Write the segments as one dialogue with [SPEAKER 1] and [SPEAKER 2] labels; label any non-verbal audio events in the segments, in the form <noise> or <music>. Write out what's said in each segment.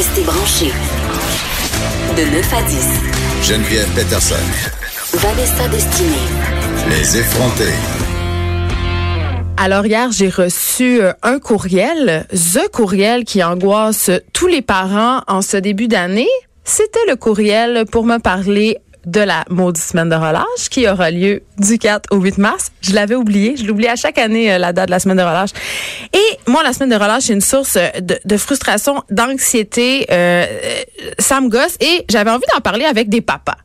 [SPEAKER 1] Restez branchés. De 9 à 10.
[SPEAKER 2] Geneviève Peterson.
[SPEAKER 1] Vanessa Destinée.
[SPEAKER 2] Les effrontés.
[SPEAKER 3] Alors hier, j'ai reçu euh, un courriel, The Courriel qui angoisse tous les parents en ce début d'année. C'était le courriel pour me parler de la maudite semaine de relâche qui aura lieu du 4 au 8 mars. Je l'avais oublié. Je l'oublie à chaque année, euh, la date de la semaine de relâche. Et moi, la semaine de relâche, c'est une source euh, de, de frustration, d'anxiété. Euh, ça me gosse. Et j'avais envie d'en parler avec des papas.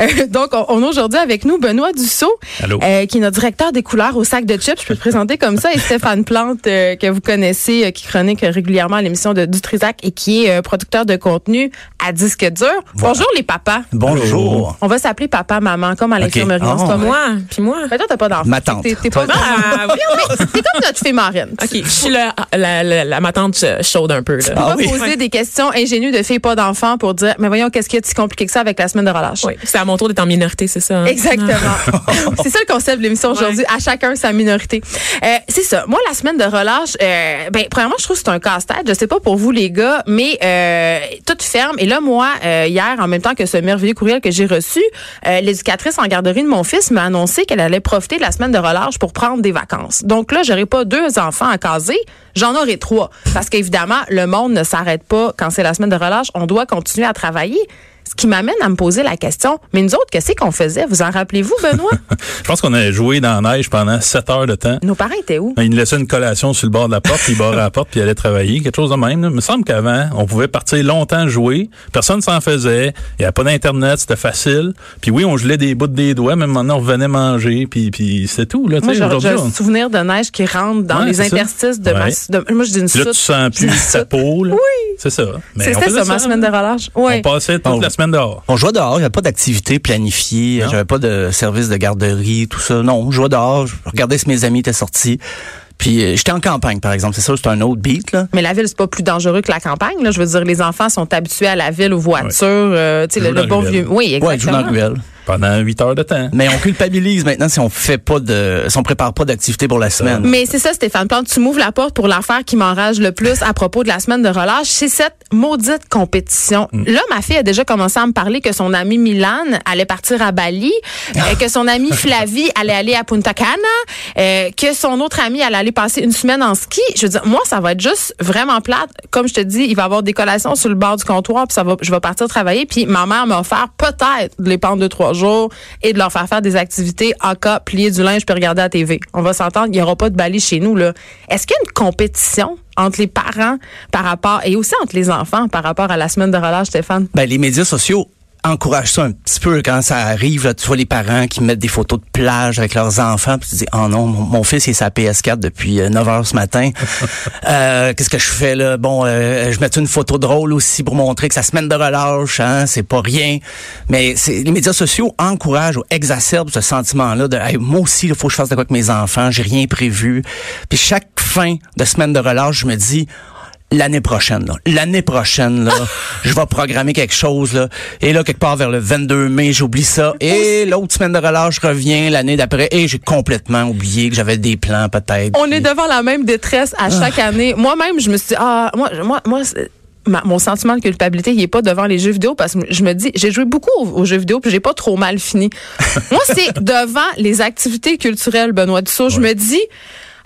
[SPEAKER 3] Euh, donc, on, on a aujourd'hui avec nous Benoît Dussault,
[SPEAKER 4] Allô?
[SPEAKER 3] euh, qui est notre directeur des couleurs au sac de chips. Je peux te présenter comme ça. Et Stéphane Plante, euh, que vous connaissez, euh, qui chronique régulièrement à l'émission de Dutrisac et qui est euh, producteur de contenu à disque dur. Bonjour les papas.
[SPEAKER 4] Bonjour.
[SPEAKER 3] On va s'appeler papa, maman, comme à l'infirmerie.
[SPEAKER 4] Ah.
[SPEAKER 3] C'est pas moi.
[SPEAKER 5] Moi, puis moi?
[SPEAKER 3] Mais toi, t'as pas d'enfant.
[SPEAKER 4] Ma tante.
[SPEAKER 3] T'es, t'es pas
[SPEAKER 5] Ah, <laughs> oui,
[SPEAKER 3] t'es comme notre fée marraine.
[SPEAKER 5] OK, je suis la, la, la, la- ma tante euh, chaude un peu. Là.
[SPEAKER 3] On va
[SPEAKER 4] oui.
[SPEAKER 3] poser des questions ingénues de filles pas d'enfants pour dire, mais voyons, qu'est-ce qui est si compliqué que ça avec la semaine de relâche?
[SPEAKER 5] Oui, c'est à mon tour d'être en minorité, c'est ça? hein?
[SPEAKER 3] Exactement. <laughs> c'est ça le concept de l'émission aujourd'hui. À chacun sa minorité. Euh, c'est ça. Moi, la semaine de relâche, euh, ben, premièrement, je trouve que c'est un casse-tête. Je sais pas pour vous, les gars, mais euh, tout ferme. Et là, moi, euh, hier, en même temps que ce merveilleux courriel que j'ai reçu, euh, l'éducatrice en garderie de mon fils m'a annoncé qu'elle allait profiter de la semaine de relâche pour prendre des vacances. Donc là, j'aurai pas deux enfants à caser, j'en aurai trois. Parce qu'évidemment, le monde ne s'arrête pas quand c'est la semaine de relâche. On doit continuer à travailler. Ce qui m'amène à me poser la question, mais nous autres, qu'est-ce qu'on faisait? Vous en rappelez-vous, Benoît? <laughs>
[SPEAKER 4] Je pense qu'on a joué dans la neige pendant 7 heures de temps.
[SPEAKER 3] Nos parents étaient où?
[SPEAKER 4] Il nous laissait une collation sur le bord de la porte, puis il barrait la porte, puis il allait travailler, quelque chose de même. là. Il me semble qu'avant, on pouvait partir longtemps jouer, personne s'en faisait, il n'y avait pas d'internet, c'était facile. Puis oui, on gelait des bouts des doigts, même maintenant on revenait manger, puis puis c'est tout là. tu
[SPEAKER 3] Moi,
[SPEAKER 4] sais,
[SPEAKER 3] j'ai un souvenir de neige qui rentre dans
[SPEAKER 4] Ouais,
[SPEAKER 3] les interstices de ma...
[SPEAKER 4] Ouais.
[SPEAKER 3] de- moi, je dis une
[SPEAKER 4] là, tu sens plus ta peau. là.
[SPEAKER 3] Oui.
[SPEAKER 4] C'est ça.
[SPEAKER 3] C'était ça, ma semaine de relâche. Oui.
[SPEAKER 4] On passait toute
[SPEAKER 6] Oh.
[SPEAKER 4] la semaine dehors.
[SPEAKER 6] On jouait dehors, il n'y avait pas d'activité planifiée,
[SPEAKER 4] Non.
[SPEAKER 6] j'avais pas de service de garderie, tout ça. Non, je jouais dehors, je regardais si mes amis étaient sortis. Puis euh, j'étais en campagne, par exemple. C'est ça, c'est un autre beat, là.
[SPEAKER 3] Mais la ville, c'est pas plus dangereux que la campagne. Là. Je veux dire, les enfants sont habitués à la ville, aux voitures. euh, tu sais, le, bon vieux. Oui,
[SPEAKER 6] Ouais,
[SPEAKER 3] exactement.
[SPEAKER 6] dans la ruelle.
[SPEAKER 4] Pendant 8 heures de temps.
[SPEAKER 6] Mais on culpabilise maintenant si on fait pas de, si on prépare pas d'activité pour la semaine.
[SPEAKER 3] Mais c'est ça, Stéphane Plante, tu m'ouvres la porte pour l'affaire qui m'enrage le plus à propos de la semaine de relâche, c'est cette maudite compétition. Là, ma fille a déjà commencé à me parler que son amie Milan allait partir à Bali, <laughs> euh, que son amie Flavie allait aller à Punta Cana, euh, que son autre amie allait aller passer une semaine en ski. Je veux dire, moi, ça va être juste vraiment plate. Comme je te dis, il va y avoir des collations sur le bord du comptoir, puis ça va, je vais partir travailler, puis ma mère m'a offert peut-être de les prendre deux, trois et de leur faire faire des activités en cas, plier du linge puis regarder la TV. On va s'entendre, il n'y aura pas de Bali chez nous, là. Est-ce qu'il y a une compétition entre les parents par rapport, et aussi entre les enfants par rapport à la semaine de relâche, Stéphane?
[SPEAKER 6] Ben, les médias sociaux encouragent ça un petit peu quand ça arrive. Là, tu vois les parents qui mettent des photos de plage avec leurs enfants, puis tu dis, oh non, mon, mon fils il est sa PS4 depuis euh, 9 heures ce matin. <laughs> Euh, Qu'est-ce que je fais là? Bon, euh, je mets une photo drôle aussi pour montrer que sa semaine de relâche, hein, c'est pas rien. Mais c'est- les médias sociaux encouragent ou exacerbent ce sentiment-là de Hey, moi aussi, il faut que je fasse de quoi avec mes enfants, j'ai rien prévu. Puis chaque fin de semaine de relâche, je me dis l'année prochaine. là. L'année prochaine, là, <laughs> je vais programmer quelque chose. Là. Et là, quelque part vers le 22 mai, j'oublie ça. Et l'autre semaine de relâche revient l'année d'après. Et j'ai complètement oublié que j'avais des plans peut-être.
[SPEAKER 3] On est devant la même détresse à chaque année. Moi-même, je me suis dit, ah, moi, moi, moi, ma- mon sentiment de culpabilité, il est pas devant les jeux vidéo parce que je me dis, j'ai joué beaucoup aux, aux jeux vidéo puis j'ai pas trop mal fini. <laughs> moi, c'est devant les activités culturelles, Benoît Dussault. Je me dis,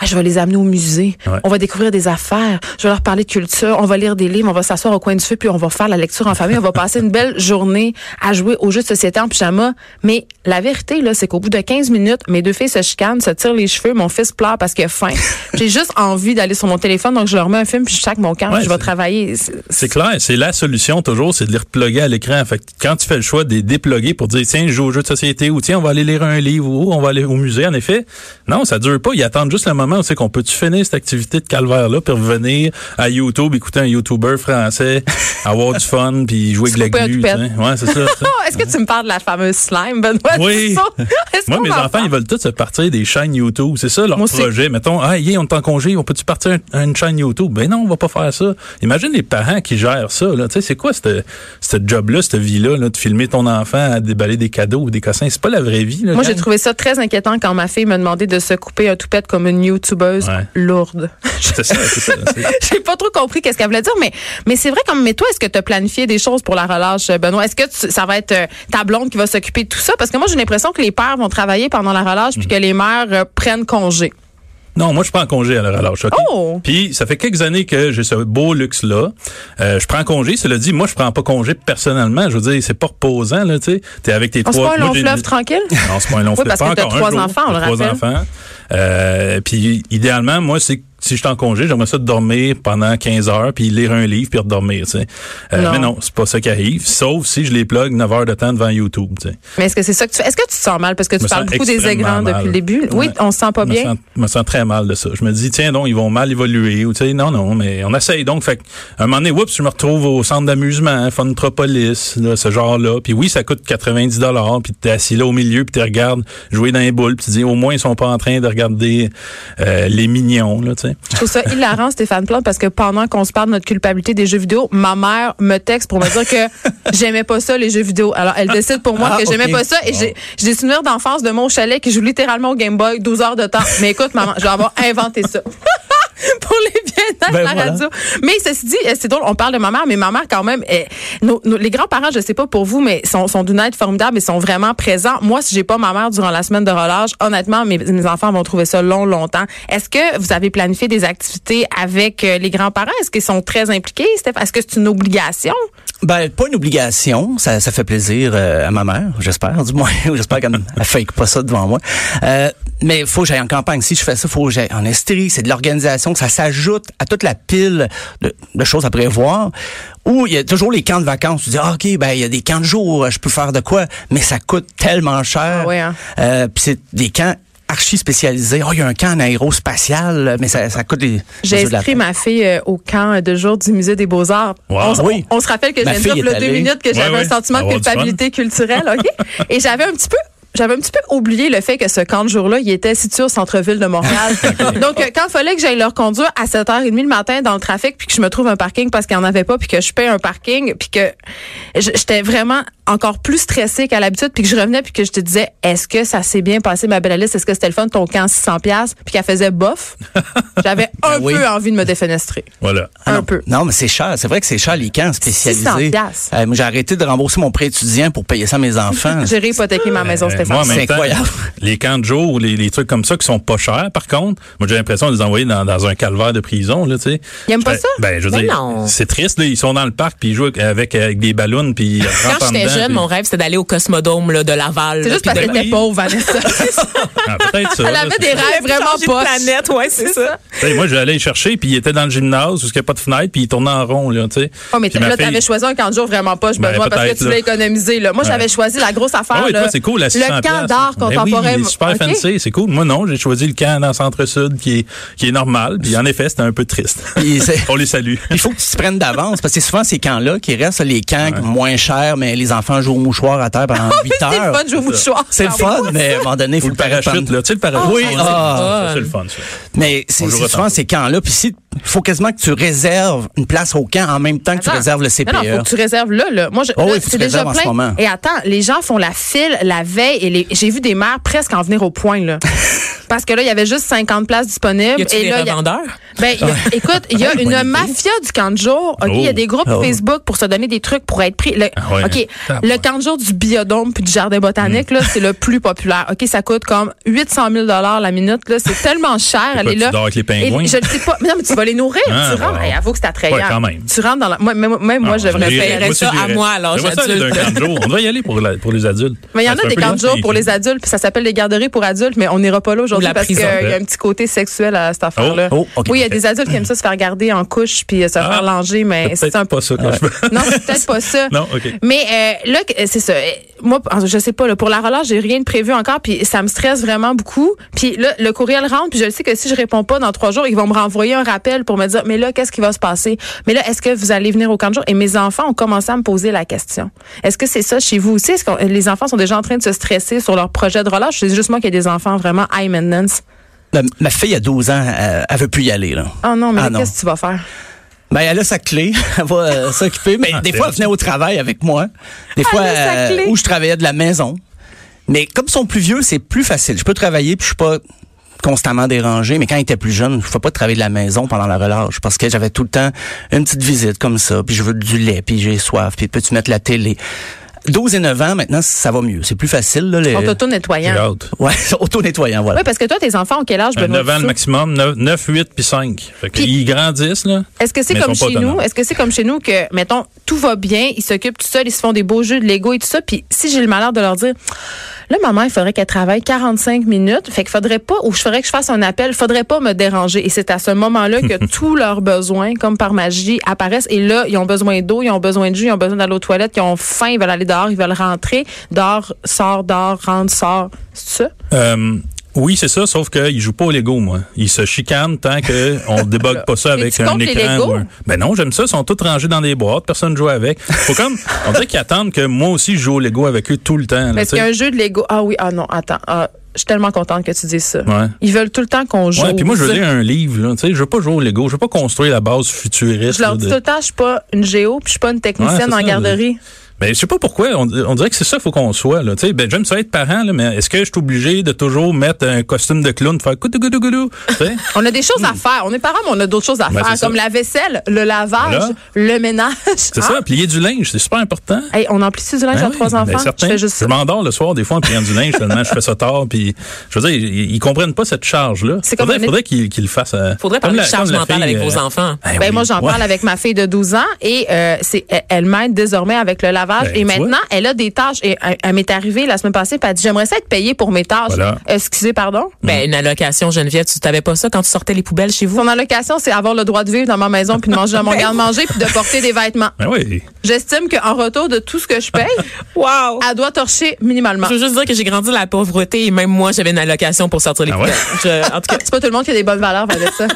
[SPEAKER 3] ah, je vais les amener au musée.
[SPEAKER 4] Ouais.
[SPEAKER 3] On va découvrir des affaires. Je vais leur parler de culture. On va lire des livres. On va s'asseoir au coin du feu puis on va faire la lecture en famille. On va passer une belle journée à jouer aux jeux de société en pyjama. Mais la vérité, là, c'est qu'au bout de 15 minutes, mes deux filles se chicanent, se tirent les cheveux. Mon fils pleure parce qu'il a faim. <laughs> J'ai juste envie d'aller sur mon téléphone. Donc, je leur mets un film puis je chaque mon camp.
[SPEAKER 4] Ouais,
[SPEAKER 3] je vais travailler. C'est-
[SPEAKER 4] C'est clair, c'est la solution toujours, c'est de les reploguer à l'écran. Fait que quand tu fais le choix de les déploguer pour dire tiens, je joue au jeu de société ou tiens, on va aller lire un livre ou on va aller au musée, en effet, non, ça dure pas. Ils attendent juste le moment où c'est qu'on peut-tu finir cette activité de calvaire-là puis revenir à YouTube, écouter un YouTuber français, <laughs> avoir du fun puis jouer avec la glu. Ouais, c'est ça. <laughs>
[SPEAKER 3] est-ce que tu me parles de la fameuse slime, Benoît
[SPEAKER 4] Oui. <laughs> Moi, mes enfants, ils veulent tous se partir des chaînes YouTube. C'est ça leur
[SPEAKER 3] Moi aussi.
[SPEAKER 4] projet. Mettons, ah, yeah, on est en congé, on peut-tu partir un- une chaîne YouTube? Ben non, on va pas faire ça. Imagine les parents qui gèrent ça. Tu sais, c'est quoi cette job-là, cette vie-là, là, de filmer ton enfant à déballer des cadeaux ou des cossins? C'est pas la vraie vie. Là,
[SPEAKER 3] Moi, j'ai trouvé ça très inquiétant quand ma fille m'a demandé de se couper un toupette comme une youtubeuse
[SPEAKER 4] Ouais.
[SPEAKER 3] lourde.
[SPEAKER 4] C'est ça, c'est <laughs> c'est-
[SPEAKER 3] J'ai pas trop compris qu'est-ce qu'elle voulait dire, mais, mais c'est vrai comme, mais toi, est-ce que tu as planifié des choses pour la relâche, Benoît? Est-ce que tu- ça va être euh, ta blonde qui va s'occuper de tout ça? Parce que moi, j'ai l'impression que les pères vont travailler pendant la relâche
[SPEAKER 4] Mm.
[SPEAKER 3] puis que les mères euh, prennent congé.
[SPEAKER 4] Non, moi, je prends congé à la relâche.
[SPEAKER 3] Oh!
[SPEAKER 4] Puis, ça fait quelques années que j'ai ce beau luxe-là. Euh, je prends congé. Cela dit, moi, je prends pas congé personnellement. Je veux dire, c'est pas reposant, là, tu sais. T'es avec tes
[SPEAKER 3] c'est
[SPEAKER 4] trois...
[SPEAKER 3] pas un long fleuve tranquille?
[SPEAKER 4] Non, c'est pas un long
[SPEAKER 3] Oui,
[SPEAKER 4] fleuve.
[SPEAKER 3] parce
[SPEAKER 4] Pas
[SPEAKER 3] que t'as trois enfants, on le
[SPEAKER 4] Trois
[SPEAKER 3] rappelle.
[SPEAKER 4] enfants. Euh, puis, idéalement, moi, c'est si je suis en congé, j'aimerais ça de dormir pendant 15 heures, puis lire un livre, puis redormir, tu sais. Euh,
[SPEAKER 3] Non.
[SPEAKER 4] Mais non, c'est pas ça qui arrive. Sauf si je les plug 9 heures de temps devant YouTube, tu sais.
[SPEAKER 3] Mais est-ce que c'est ça que tu? Est-ce que tu te sens mal? Parce que tu
[SPEAKER 4] me
[SPEAKER 3] parles beaucoup des écrans depuis le début. Oui, on se sent pas
[SPEAKER 4] Je
[SPEAKER 3] bien?
[SPEAKER 4] sens, me sens très mal de ça. Je me dis, tiens donc, ils vont mal évoluer. Ou, tu sais, non, non, mais on essaye donc. Fait que, à un moment donné, oups, je me retrouve au centre d'amusement, hein, Funtropolis, là, ce genre-là. Puis oui, ça coûte 90 dollars. Puis t'es assis là au milieu, puis tu regardes jouer dans les boules. Puis tu dis, au moins, ils sont pas en train de regarder euh, les mignons, là, tu sais.
[SPEAKER 3] Je trouve ça hilarant, Stéphane Plante, parce que pendant qu'on se parle de notre culpabilité des jeux vidéo, ma mère me texte pour me dire que <laughs> j'aimais pas ça, les jeux vidéo. Alors, elle décide pour moi
[SPEAKER 6] Ah,
[SPEAKER 3] que j'aimais pas ça. Et j'ai j'ai des souvenirs d'enfance de mon chalet qui joue littéralement au Game Boy 12 heures de temps. Mais écoute, maman, je vais avoir inventé ça. <laughs> pour les bien-être
[SPEAKER 6] Ben
[SPEAKER 3] la
[SPEAKER 6] voilà.
[SPEAKER 3] radio. Mais ceci dit, euh, c'est drôle, on parle de ma mère, mais ma mère, quand même, nos- nos- les grands-parents, je sais pas pour vous, mais sont, sont d'une aide formidable et sont vraiment présents. Moi, si j'ai pas ma mère durant la semaine de relâche, honnêtement, mes, mes enfants vont trouver ça long, longtemps. Est-ce que vous avez planifié des activités avec euh, les grands-parents? Est-ce qu'ils sont très impliqués, Steph? Est-ce que c'est une obligation?
[SPEAKER 6] Ben, pas une obligation. Ça, ça fait plaisir euh, à ma mère, j'espère, du moins. <laughs> j'espère qu'elle ne fake pas ça devant moi. Euh, mais il faut que j'aille en campagne. Si je fais ça, il faut que j'aille en Estrie. C'est de l'organisation. Ça s'ajoute à toute la pile de, de choses à prévoir. Ou il y a toujours les camps de vacances. Tu dis, ah, OK, ben il y a des camps de jour, je peux faire de quoi? Mais ça coûte tellement cher.
[SPEAKER 3] Ah ouais, hein?
[SPEAKER 6] Euh, Puis c'est des camps archi spécialisés. Oh, il y a un camp en aérospatial, mais ça, ça coûte des...
[SPEAKER 3] J'ai inscrit ma fille euh, au camp de jour du musée des Beaux-Arts.
[SPEAKER 4] Wow.
[SPEAKER 3] On,
[SPEAKER 6] Oui.
[SPEAKER 3] on, on se rappelle que dire
[SPEAKER 6] est
[SPEAKER 3] il y a deux minutes que j'avais
[SPEAKER 4] Ouais,
[SPEAKER 3] un sentiment de culpabilité culturelle, OK? Et j'avais un petit peu j'avais un petit peu oublié le fait que ce camp de jour-là, il était situé au centre-ville de Montréal. <laughs> Donc, euh, quand il fallait que j'aille le reconduire à 7h30 le matin dans le trafic, puis que je me trouve un parking parce qu'il n'y en avait pas, puis que je paie un parking, puis que j'étais vraiment encore plus stressée qu'à l'habitude, puis que je revenais, puis que je te disais, est-ce que ça s'est bien passé, ma belle Alice? Est-ce que c'était le fun, ton camp 600$? Puis qu'elle faisait bof. <laughs> J'avais un
[SPEAKER 6] oui.
[SPEAKER 3] peu envie de me défenestrer.
[SPEAKER 4] Voilà.
[SPEAKER 6] Ah
[SPEAKER 3] un
[SPEAKER 6] non.
[SPEAKER 3] peu.
[SPEAKER 6] Non, mais c'est cher. C'est vrai que c'est cher, les camps spécialisés.
[SPEAKER 3] 600 piastres.
[SPEAKER 6] Euh, moi, j'ai arrêté de rembourser mon prêt étudiant pour payer ça à mes <laughs> enfants.
[SPEAKER 3] J'ai réhypothéqué ma maison,
[SPEAKER 4] Euh,
[SPEAKER 3] Stéphane.
[SPEAKER 4] moi, en même
[SPEAKER 6] C'est
[SPEAKER 4] temps,
[SPEAKER 6] incroyable.
[SPEAKER 4] les camps de jour, les, les trucs comme ça qui sont pas chers, par contre, moi j'ai l'impression de les envoyer dans, dans un calvaire de prison, là, tu sais.
[SPEAKER 3] Ils aiment pas
[SPEAKER 4] Ben,
[SPEAKER 3] ça?
[SPEAKER 4] Ben, je veux
[SPEAKER 5] Ben
[SPEAKER 4] dire, c'est triste, là, ils sont dans le parc puis ils jouent avec, avec des ballons puis ils rentrent
[SPEAKER 5] Quand j'étais jeune,
[SPEAKER 4] puis-
[SPEAKER 5] mon rêve, c'était d'aller au Cosmodome là, de Laval.
[SPEAKER 3] C'est juste parce qu'elle était pauvre, Vanessa. <laughs>
[SPEAKER 4] Ah, peut-être ça.
[SPEAKER 3] Elle avait des rêves vraiment pas.
[SPEAKER 5] planète, ouais, c'est ça.
[SPEAKER 4] Moi, j'allais les chercher, puis il était dans le gymnase, où il n'y a pas de fenêtre, puis il tournait en rond, là, tu sais.
[SPEAKER 3] Oh, mais là, t'avais choisi un camp de jour vraiment pas, je
[SPEAKER 4] Ben,
[SPEAKER 3] Benoît, parce que tu économisé, là. Moi,
[SPEAKER 4] Ouais.
[SPEAKER 3] j'avais choisi la grosse affaire,
[SPEAKER 4] Ah toi, c'est cool, la 600
[SPEAKER 3] Le camp d'art
[SPEAKER 4] Ben
[SPEAKER 3] contemporain.
[SPEAKER 4] oui, il est super fancy, c'est cool. Moi, non, j'ai choisi le camp dans le centre-sud, qui est, qui est normal, puis en effet, c'était un peu triste. <laughs> On les salue.
[SPEAKER 6] Il faut que tu te prennes d'avance parce que c'est souvent ces camps-là qui restent les camps moins chers, mais les enfants jouent au mouchoir à terre pendant 8
[SPEAKER 3] C'est le
[SPEAKER 6] heures.
[SPEAKER 3] fun, vais vous le choix.
[SPEAKER 6] C'est le fun, mais à un moment donné, il faut
[SPEAKER 4] le parachute, là. Tu sais, le parachute.
[SPEAKER 6] Oui,
[SPEAKER 4] c'est-
[SPEAKER 6] ah.
[SPEAKER 4] c'est le fun, ça.
[SPEAKER 6] Mais c'est souvent ces camps-là. Puis si, il faut quasiment que tu réserves une place au camp en même temps que tu réserves le
[SPEAKER 3] Non, non, faut
[SPEAKER 6] CPE.
[SPEAKER 3] que tu réserves là, là. Moi, je,
[SPEAKER 6] Oh
[SPEAKER 3] là,
[SPEAKER 6] oui, faut que
[SPEAKER 3] c'est déjà
[SPEAKER 6] réserves en ce
[SPEAKER 3] plein.
[SPEAKER 6] moment.
[SPEAKER 3] Et attends, les gens font la file la veille et les- j'ai vu des mères presque en venir au point, là. <laughs> Parce que là, il y avait juste 50 places disponibles.
[SPEAKER 5] Y
[SPEAKER 3] et
[SPEAKER 5] des
[SPEAKER 3] là, il y a-
[SPEAKER 5] revendeurs?
[SPEAKER 3] Ben, il y a- écoute, il y a une
[SPEAKER 6] idée.
[SPEAKER 3] mafia du camp de jour. OK, il y a
[SPEAKER 4] Oh.
[SPEAKER 3] des groupes
[SPEAKER 6] Oh.
[SPEAKER 3] Facebook pour se donner des trucs pour être pris. Le,
[SPEAKER 4] Ah ouais.
[SPEAKER 3] OK,
[SPEAKER 4] Ah
[SPEAKER 3] le camp de jour du biodôme puis du jardin botanique, là, c'est le plus populaire. OK, ça coûte comme 800 000 la minute, là. C'est tellement cher. Elle
[SPEAKER 4] tu
[SPEAKER 3] là.
[SPEAKER 4] dors avec les pingouins?
[SPEAKER 3] Et je ne sais pas. Mais non, mais tu vas les nourrir.
[SPEAKER 4] Ah,
[SPEAKER 3] tu rentres.
[SPEAKER 4] wow.
[SPEAKER 3] Hey, avoue que c'est attrayant.
[SPEAKER 4] Ouais, quand même.
[SPEAKER 3] Tu rentres dans la. Moi, même, même moi,
[SPEAKER 4] Ah,
[SPEAKER 3] je
[SPEAKER 4] moi aussi,
[SPEAKER 5] ça à moi,
[SPEAKER 4] jour. On devrait y aller pour, la- pour les adultes.
[SPEAKER 3] Mais il y en a des camps de jour pour les adultes, puis ça s'appelle des garderies pour adultes, mais on n'ira pas là aujourd'hui parce qu'il y a un petit côté sexuel à cette affaire-là.
[SPEAKER 6] Oh,
[SPEAKER 3] oui, il y a des adultes qui aiment ça se faire garder en couche puis euh, se
[SPEAKER 4] Ah,
[SPEAKER 3] faire langer, mais
[SPEAKER 4] C'est
[SPEAKER 3] un peu.
[SPEAKER 4] pas ça que je veux.
[SPEAKER 3] Non, c'est peut-être pas ça. <laughs>
[SPEAKER 4] Non, OK.
[SPEAKER 3] Mais euh, là, c'est ça. Euh, Moi, je sais pas. Là, pour la relâche, j'ai rien de prévu encore, puis ça me stresse vraiment beaucoup. Puis là, le courriel rentre, puis je le sais que si je réponds pas dans trois jours, ils vont me renvoyer un rappel pour me dire, mais là, qu'est-ce qui va se passer? Mais là, est-ce que vous allez venir au camp de jour? Et mes enfants ont commencé à me poser la question. Est-ce que c'est ça chez vous aussi? Est-ce que les enfants sont déjà en train de se stresser sur leur projet de relâche? C'est juste moi qui ai des enfants vraiment high maintenance.
[SPEAKER 6] Ma, ma fille a 12 ans, euh, elle veut plus y aller. Là.
[SPEAKER 3] Oh non, mais
[SPEAKER 6] Ah
[SPEAKER 3] qu'est-ce que tu vas faire?
[SPEAKER 6] Ben, elle a sa clé, <laughs> elle va euh, s'occuper. Mais
[SPEAKER 4] Ah,
[SPEAKER 6] des fois, elle venait au travail avec moi. Des fois,
[SPEAKER 3] a sa
[SPEAKER 6] euh,
[SPEAKER 3] clé.
[SPEAKER 6] où je travaillais de la maison. Mais comme ils sont plus vieux, c'est plus facile. Je peux travailler puis je suis pas constamment dérangé, mais quand il était plus jeune, je ne pas travailler de la maison pendant la relâche parce que j'avais tout le temps une petite visite comme ça, puis je veux du lait, puis j'ai soif, puis peux-tu mettre la télé? 12 et 9 ans, maintenant, ça va mieux. C'est plus facile. Là, les...
[SPEAKER 4] Hâte.
[SPEAKER 6] Ouais, <laughs> auto-nettoyant, voilà.
[SPEAKER 3] Oui, parce que toi, tes enfants ont quel âge, Benoît
[SPEAKER 4] 9 ans le maximum, 9, 9 8 puis 5. Fait qu'ils grandissent, là.
[SPEAKER 3] Est-ce que c'est comme
[SPEAKER 4] ils
[SPEAKER 3] chez nous? Est-ce que c'est comme chez nous que, mettons, tout va bien, ils s'occupent tout seuls, ils se font des beaux jeux de Lego et tout ça, puis si j'ai le malheur de leur dire, là, maman, il faudrait qu'elle travaille 45 minutes, fait qu'il faudrait pas, ou je ferais que je fasse un appel, faudrait pas me déranger. Et c'est à ce moment-là que <laughs> tous leurs besoins, comme par magie, apparaissent. Et là, ils ont besoin d'eau, ils ont besoin de jus, ils ont besoin d'aller aux toilettes, ils ont faim, ils veulent aller dehors, ils veulent rentrer. Dehors, sort, dehors, rentre, sort. C'est ça?
[SPEAKER 4] Euh, oui, c'est ça, sauf qu'ils jouent pas au Lego, moi. Ils se chicanent tant qu'on <laughs> débogue pas ça avec un écran. Ou un- Ben non, j'aime ça. Ils sont tous rangés dans des boîtes. Personne joue avec. Faut comme, on dirait qu'ils attendent que moi aussi je joue au Lego avec eux tout le temps.
[SPEAKER 3] Parce qu'il y a un jeu de Lego. Ah oui, ah non, attends. Ah, je suis tellement contente que tu dises ça.
[SPEAKER 4] Ouais.
[SPEAKER 3] Ils veulent tout le temps qu'on joue.
[SPEAKER 4] Ouais, puis moi, je veux lire un livre, là. Tu sais, je veux pas jouer au Lego. Je veux pas construire la base futuriste.
[SPEAKER 3] Je leur dis
[SPEAKER 4] de-
[SPEAKER 3] tout le temps, je suis pas une géo, puis je suis pas une technicienne en
[SPEAKER 4] ça,
[SPEAKER 3] garderie.
[SPEAKER 4] Ben, je sais pas pourquoi. On, on dirait que c'est ça qu'il faut qu'on soit, là. Tu sais, ben, j'aime ça être parent, là, mais est-ce que je suis obligé de toujours mettre un costume de clown, de faire goudou goudou goudou? Tu sais? <laughs>
[SPEAKER 3] On a des choses à faire. On est parents, mais on a d'autres choses à
[SPEAKER 4] Hmm. Ben,
[SPEAKER 3] faire, comme la vaisselle, le lavage, le ménage.
[SPEAKER 4] C'est ça, plier du linge, c'est super important.
[SPEAKER 3] Hey, on emplit du linge
[SPEAKER 4] Ben
[SPEAKER 3] à
[SPEAKER 4] oui,
[SPEAKER 3] trois
[SPEAKER 4] ben
[SPEAKER 3] enfants?
[SPEAKER 4] certain.
[SPEAKER 3] je fais juste
[SPEAKER 4] Je
[SPEAKER 3] ça.
[SPEAKER 4] m'endors le soir des fois en pliant du linge tellement je fais ça tard puis je veux dire ils, ils comprennent pas cette charge là.
[SPEAKER 3] C'est comme
[SPEAKER 4] faudrait,
[SPEAKER 3] un-
[SPEAKER 4] faudrait qu'ils qu'ils le fassent. euh,
[SPEAKER 5] Faudrait
[SPEAKER 4] comme
[SPEAKER 5] parler de charge
[SPEAKER 4] comme
[SPEAKER 5] mentale
[SPEAKER 4] fille,
[SPEAKER 5] avec vos
[SPEAKER 4] euh,
[SPEAKER 5] enfants.
[SPEAKER 4] ben
[SPEAKER 3] moi, j'en parle avec ma fille de 12 ans et euh, c'est, elle, elle m'aide désormais avec le lavage.
[SPEAKER 4] Ben,
[SPEAKER 3] et
[SPEAKER 4] vois.
[SPEAKER 3] maintenant, elle a des tâches. Et elle, elle m'est arrivée la semaine passée, puis elle dit J'aimerais ça être payée pour mes tâches.
[SPEAKER 4] Voilà.
[SPEAKER 3] Excusez, pardon?
[SPEAKER 5] Ben, une allocation, Geneviève, tu t'avais pas ça quand tu sortais les poubelles chez vous?
[SPEAKER 3] Son allocation, c'est avoir le droit de vivre dans ma maison, puis de manger à mon <laughs> garde-manger, puis de porter des vêtements.
[SPEAKER 4] Ben oui.
[SPEAKER 3] J'estime qu'en retour de tout ce que je paye, <laughs>
[SPEAKER 5] Wow!
[SPEAKER 3] elle doit torcher minimalement.
[SPEAKER 5] Je veux juste dire que j'ai grandi dans la pauvreté et même moi, j'avais une allocation pour sortir les
[SPEAKER 4] Ah ouais?
[SPEAKER 5] poubelles. Je- en tout cas, <laughs>
[SPEAKER 3] C'est pas tout le monde qui a des bonnes valeurs ça.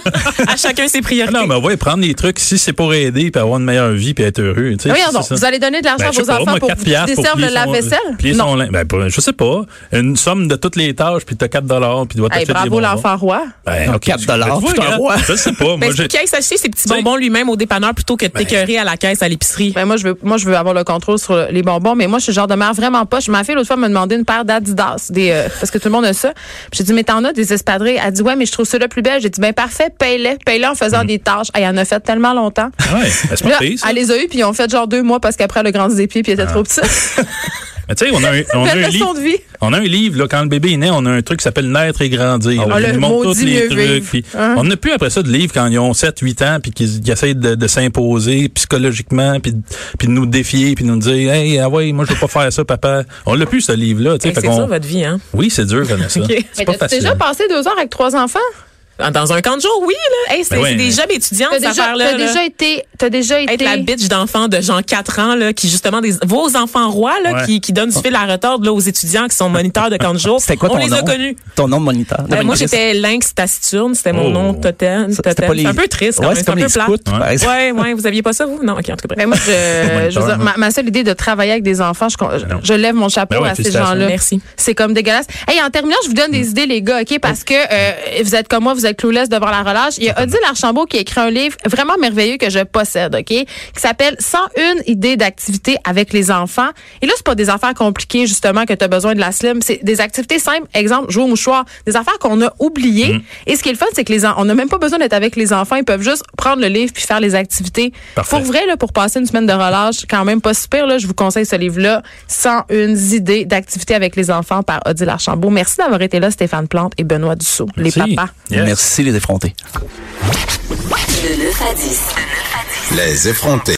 [SPEAKER 5] à chacun ses priorités.
[SPEAKER 4] Non, mais ouais, prendre les trucs si c'est pour aider puis avoir une meilleure vie puis être heureux.
[SPEAKER 3] Donc,
[SPEAKER 4] ça.
[SPEAKER 3] vous allez donner de l'argent
[SPEAKER 4] Ben, je pas,
[SPEAKER 3] enfants
[SPEAKER 4] moi,
[SPEAKER 3] pour
[SPEAKER 4] 4
[SPEAKER 3] qu'ils desservent le lave-vaisselle?
[SPEAKER 4] plier
[SPEAKER 3] Non.
[SPEAKER 4] son linge. Ben, je sais pas. Une somme de toutes les tâches puis t'as 4 dollars puis tu dois
[SPEAKER 3] Hey, bravo l'enfant roi.
[SPEAKER 4] Ben, ok,
[SPEAKER 6] 4
[SPEAKER 4] tu-
[SPEAKER 6] dollars,
[SPEAKER 4] tu regarde,
[SPEAKER 6] roi.
[SPEAKER 4] Je sais pas. <laughs>
[SPEAKER 5] Ben,
[SPEAKER 4] j'ai-
[SPEAKER 5] pour qu'il aille s'acheter ses petits
[SPEAKER 4] Tu
[SPEAKER 5] bonbons lui-même au dépanneur plutôt que de t'écœurer à la caisse à l'épicerie.
[SPEAKER 3] Ben moi je veux moi je veux avoir le contrôle sur les bonbons mais moi je suis le genre de mère vraiment pas. Ma fille l'autre fois me demandé une paire d'Adidas des euh, parce que tout le monde a ça. J'ai dit mais t'en as des espadrilles? Elle dit ouais mais je trouve ceux-là plus belles. J'ai dit ben parfait paye-les paye-les en faisant des tâches. Elle en a fait tellement longtemps.
[SPEAKER 4] Ouais, ben,
[SPEAKER 3] Là, elle les a eu puis ils ont fait genre deux mois parce qu'après elle a grandi pieds puis elle était trop petite. <laughs>
[SPEAKER 4] Mais tu sais, on a un, on a un livre.
[SPEAKER 3] de vie.
[SPEAKER 4] On a un livre, là, quand le bébé est né, on a un truc qui s'appelle Naître et grandir. là.
[SPEAKER 3] Ah,
[SPEAKER 4] Il
[SPEAKER 3] le
[SPEAKER 4] nous montre
[SPEAKER 3] maudit
[SPEAKER 4] tous les trucs.
[SPEAKER 3] Hein?
[SPEAKER 4] On n'a plus après ça de livres quand ils ont 7, 8 ans, puis qu'ils essayent de, de s'imposer psychologiquement, puis, de- puis de nous défier, puis de nous dire Hey, ah ouais, moi je veux pas faire ça, papa. On l'a plus, ce livre-là. tu sais,
[SPEAKER 5] Hey,
[SPEAKER 4] fait
[SPEAKER 5] c'est
[SPEAKER 4] qu'on-
[SPEAKER 5] ça, votre vie, hein?
[SPEAKER 4] Oui, c'est dur, Vanessa.
[SPEAKER 5] Ok.
[SPEAKER 3] Mais
[SPEAKER 4] C'est pas
[SPEAKER 3] t'as
[SPEAKER 4] facile.
[SPEAKER 3] déjà passé deux heures avec trois enfants?
[SPEAKER 5] Dans un camp de jour, oui, là. Hey, c'est
[SPEAKER 4] Ben ouais,
[SPEAKER 5] c'est des jobs étudiants,
[SPEAKER 3] T'as
[SPEAKER 5] cette
[SPEAKER 3] déjà,
[SPEAKER 5] affaire-là.
[SPEAKER 3] t'as
[SPEAKER 5] là.
[SPEAKER 3] déjà été t'as déjà été
[SPEAKER 5] être la bitch d'enfants de genre 4 ans là qui justement des vos enfants rois là
[SPEAKER 4] Ouais.
[SPEAKER 5] qui, qui donnent du fil à retordre là aux étudiants qui sont moniteurs de camp de jour. <laughs>
[SPEAKER 6] C'était quoi
[SPEAKER 5] On
[SPEAKER 6] ton
[SPEAKER 5] les
[SPEAKER 6] nom?
[SPEAKER 5] a connus.
[SPEAKER 6] Ton nom de moniteur?
[SPEAKER 5] Euh, moi j'étais lynx taciturne, c'était mon
[SPEAKER 4] Oh.
[SPEAKER 5] nom totem.
[SPEAKER 6] C'était
[SPEAKER 5] totem.
[SPEAKER 6] pas les-
[SPEAKER 5] C'est un peu triste quand
[SPEAKER 6] Ouais,
[SPEAKER 5] même,
[SPEAKER 6] c'est
[SPEAKER 5] c'est un peu
[SPEAKER 6] les
[SPEAKER 5] plat.
[SPEAKER 4] Ouais.
[SPEAKER 5] Ouais, <laughs> ouais, vous aviez pas ça vous? Non, OK, en tout cas.
[SPEAKER 3] Mais moi, je, je veux dire,
[SPEAKER 4] Moniteur,
[SPEAKER 3] ma, ma seule idée de travailler avec des enfants, je, je, je lève mon chapeau
[SPEAKER 4] Ben
[SPEAKER 3] à ces gens-là.
[SPEAKER 5] Merci.
[SPEAKER 3] C'est comme dégueulasse. Hey, en terminant, je vous donne des idées, les gars, OK? Parce que euh, vous êtes comme moi, vous êtes clouless devant la relâche. Il y a Odile Archambault qui a écrit un livre vraiment merveilleux que je possède, OK? Qui s'appelle 101 idées d'activités avec les enfants. Et là, c'est pas des affaires compliquées, justement, que tu as besoin de la slim. C'est des activités simples. Exemple, jouer au mouchoir. Des affaires qu'on a oubliées. Et ce qui est le fun, c'est que les on n'a même pas besoin d'être avec les enfants. Ils peuvent juste prendre le livre puis faire les activités.
[SPEAKER 4] Parfait.
[SPEAKER 3] Pour vrai, là, pour passer une semaine de relâche, quand même pas super, là, je vous conseille ce livre-là, 101 idées d'activités avec les enfants par Odile Archambault. Merci d'avoir été là, Stéphane Plante et Benoît Dussault, les papas.
[SPEAKER 4] Yes.
[SPEAKER 6] Merci les effrontés.
[SPEAKER 1] De 9 à 10.
[SPEAKER 2] Les effrontés.